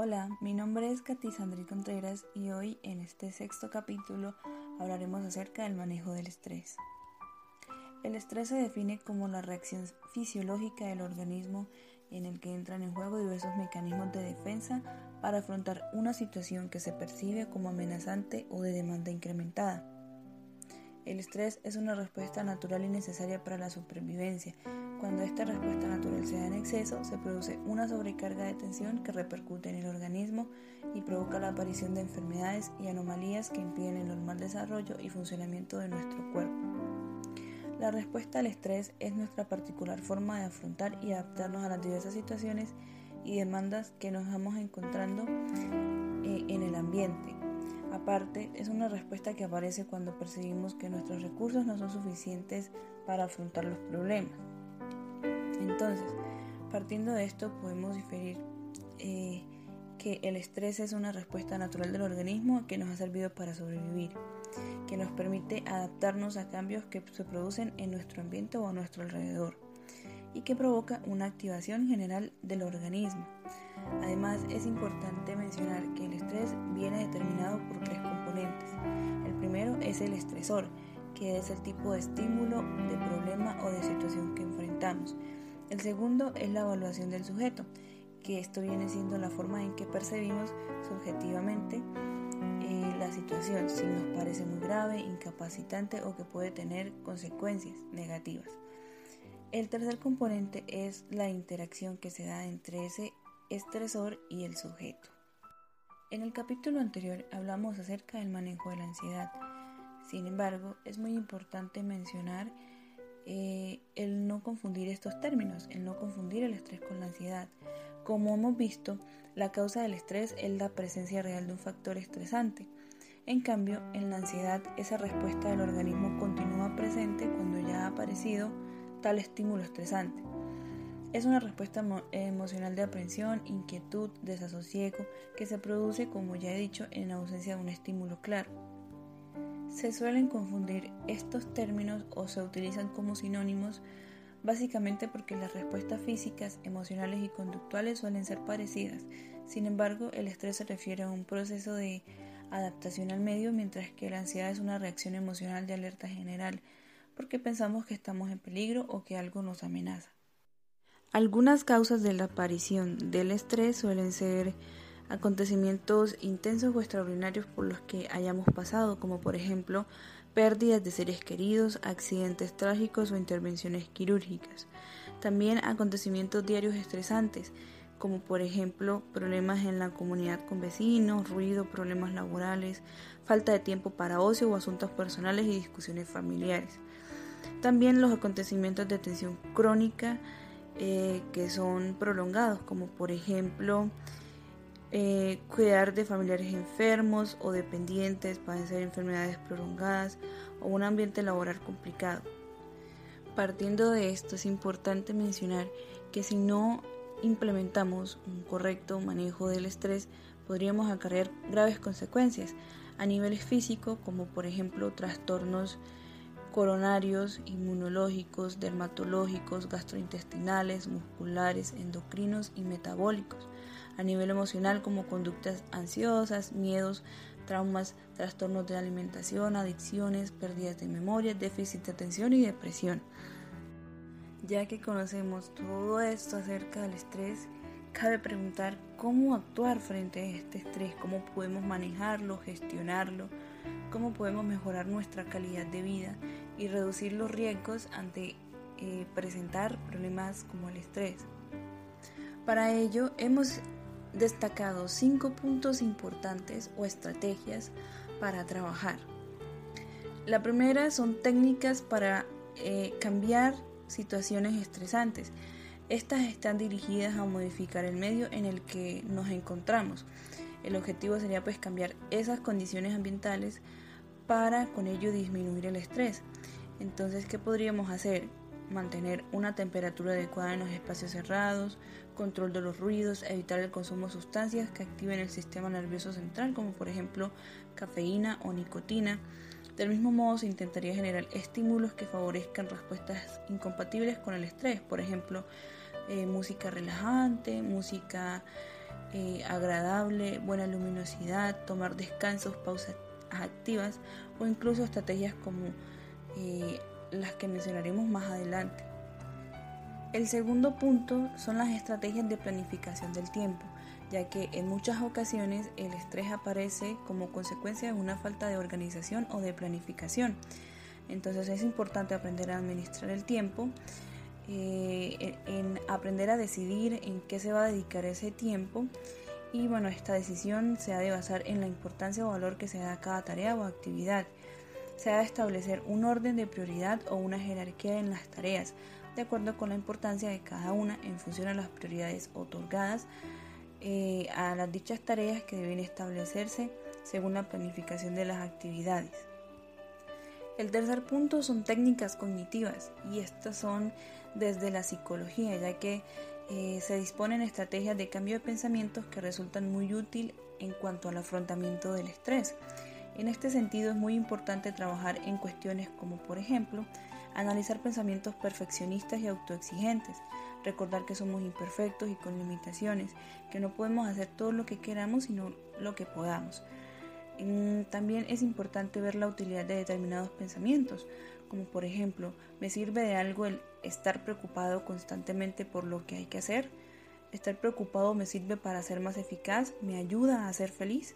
Hola, mi nombre es Katy Sandri Contreras y hoy en este sexto capítulo hablaremos acerca del manejo del estrés. El estrés se define como la reacción fisiológica del organismo en el que entran en juego diversos mecanismos de defensa para afrontar una situación que se percibe como amenazante o de demanda incrementada. El estrés es una respuesta natural y necesaria para la supervivencia. Cuando esta respuesta natural se da en exceso, se produce una sobrecarga de tensión que repercute en el organismo y provoca la aparición de enfermedades y anomalías que impiden el normal desarrollo y funcionamiento de nuestro cuerpo. La respuesta al estrés es nuestra particular forma de afrontar y adaptarnos a las diversas situaciones y demandas que nos vamos encontrando eh, en el ambiente Aparte, es una respuesta que aparece cuando percibimos que nuestros recursos no son suficientes para afrontar los problemas. Entonces, partiendo de esto, podemos diferir eh, que el estrés es una respuesta natural del organismo que nos ha servido para sobrevivir, que nos permite adaptarnos a cambios que se producen en nuestro ambiente o a nuestro alrededor y que provoca una activación general del organismo Además, es importante mencionar que el estrés viene determinado por tres componentes. El primero es el estresor, que es el tipo de estímulo, de problema o de situación que enfrentamos. El segundo es la evaluación del sujeto, que esto viene siendo la forma en que percibimos subjetivamente eh, la situación, si nos parece muy grave, incapacitante o que puede tener consecuencias negativas. El tercer componente es la interacción que se da entre ese estresor y el sujeto. En el capítulo anterior hablamos acerca del manejo de la ansiedad. Sin embargo, es muy importante mencionar eh, el no confundir estos términos, el no confundir el estrés con la ansiedad. Como hemos visto, la causa del estrés es la presencia real de un factor estresante. En cambio, en la ansiedad, esa respuesta del organismo continúa presente cuando ya ha aparecido tal estímulo estresante. Es una respuesta emocional de aprensión, inquietud, desasosiego que se produce, como ya he dicho, en ausencia de un estímulo claro. Se suelen confundir estos términos o se utilizan como sinónimos básicamente porque las respuestas físicas, emocionales y conductuales suelen ser parecidas. Sin embargo, el estrés se refiere a un proceso de adaptación al medio, mientras que la ansiedad es una reacción emocional de alerta general, porque pensamos que estamos en peligro o que algo nos amenaza. Algunas causas de la aparición del estrés suelen ser acontecimientos intensos o extraordinarios por los que hayamos pasado, como por ejemplo pérdidas de seres queridos, accidentes trágicos o intervenciones quirúrgicas. También acontecimientos diarios estresantes, como por ejemplo problemas en la comunidad con vecinos, ruido, problemas laborales, falta de tiempo para ocio o asuntos personales y discusiones familiares. También los acontecimientos de tensión crónica, eh, que son prolongados, como por ejemplo eh, cuidar de familiares enfermos o dependientes, padecer enfermedades prolongadas o un ambiente laboral complicado. Partiendo de esto es importante mencionar que si no implementamos un correcto manejo del estrés, podríamos acarrear graves consecuencias a niveles físicos, como por ejemplo trastornos coronarios, inmunológicos, dermatológicos, gastrointestinales, musculares, endocrinos y metabólicos. A nivel emocional como conductas ansiosas, miedos, traumas, trastornos de alimentación, adicciones, pérdidas de memoria, déficit de atención y depresión. Ya que conocemos todo esto acerca del estrés, cabe preguntar cómo actuar frente a este estrés, cómo podemos manejarlo, gestionarlo, cómo podemos mejorar nuestra calidad de vida y reducir los riesgos ante eh, presentar problemas como el estrés. Para ello hemos destacado cinco puntos importantes o estrategias para trabajar. La primera son técnicas para eh, cambiar situaciones estresantes. Estas están dirigidas a modificar el medio en el que nos encontramos. El objetivo sería pues cambiar esas condiciones ambientales para con ello disminuir el estrés. Entonces, ¿qué podríamos hacer? Mantener una temperatura adecuada en los espacios cerrados, control de los ruidos, evitar el consumo de sustancias que activen el sistema nervioso central, como por ejemplo cafeína o nicotina. Del mismo modo, se intentaría generar estímulos que favorezcan respuestas incompatibles con el estrés, por ejemplo, eh, música relajante, música eh, agradable, buena luminosidad, tomar descansos, pausas activas o incluso estrategias como eh, las que mencionaremos más adelante. El segundo punto son las estrategias de planificación del tiempo, ya que en muchas ocasiones el estrés aparece como consecuencia de una falta de organización o de planificación. Entonces es importante aprender a administrar el tiempo, eh, en aprender a decidir en qué se va a dedicar ese tiempo y bueno, esta decisión se ha de basar en la importancia o valor que se da a cada tarea o actividad. Se ha de establecer un orden de prioridad o una jerarquía en las tareas de acuerdo con la importancia de cada una en función a las prioridades otorgadas eh, a las dichas tareas que deben establecerse según la planificación de las actividades. El tercer punto son técnicas cognitivas y estas son desde la psicología, ya que eh, se disponen estrategias de cambio de pensamientos que resultan muy útil en cuanto al afrontamiento del estrés. En este sentido es muy importante trabajar en cuestiones como por ejemplo analizar pensamientos perfeccionistas y autoexigentes, recordar que somos imperfectos y con limitaciones, que no podemos hacer todo lo que queramos sino lo que podamos. También es importante ver la utilidad de determinados pensamientos, como por ejemplo, ¿me sirve de algo el estar preocupado constantemente por lo que hay que hacer? ¿Estar preocupado me sirve para ser más eficaz? ¿Me ayuda a ser feliz?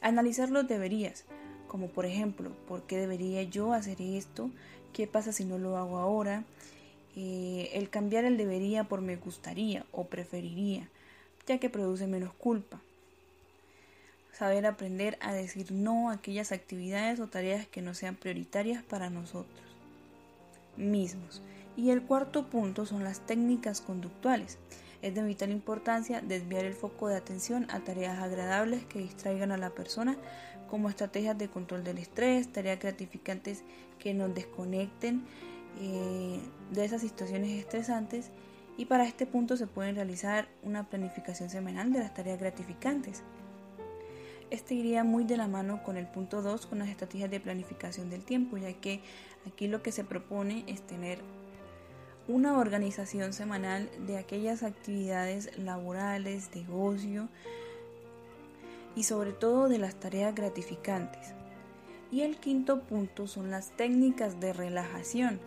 Analizar los deberías, como por ejemplo, ¿por qué debería yo hacer esto? ¿Qué pasa si no lo hago ahora? Eh, el cambiar el debería por me gustaría o preferiría, ya que produce menos culpa. Saber aprender a decir no a aquellas actividades o tareas que no sean prioritarias para nosotros mismos. Y el cuarto punto son las técnicas conductuales. Es de vital importancia desviar el foco de atención a tareas agradables que distraigan a la persona como estrategias de control del estrés, tareas gratificantes que nos desconecten eh, de esas situaciones estresantes y para este punto se puede realizar una planificación semanal de las tareas gratificantes. Este iría muy de la mano con el punto 2, con las estrategias de planificación del tiempo, ya que aquí lo que se propone es tener una organización semanal de aquellas actividades laborales, de ocio, y sobre todo de las tareas gratificantes. Y el quinto punto son las técnicas de relajación.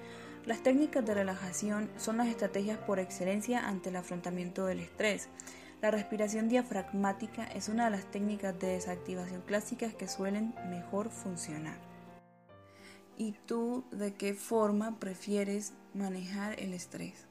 Las técnicas de relajación son las estrategias por excelencia ante el afrontamiento del estrés. La respiración diafragmática es una de las técnicas de desactivación clásicas que suelen mejor funcionar. ¿Y tú de qué forma prefieres manejar el estrés?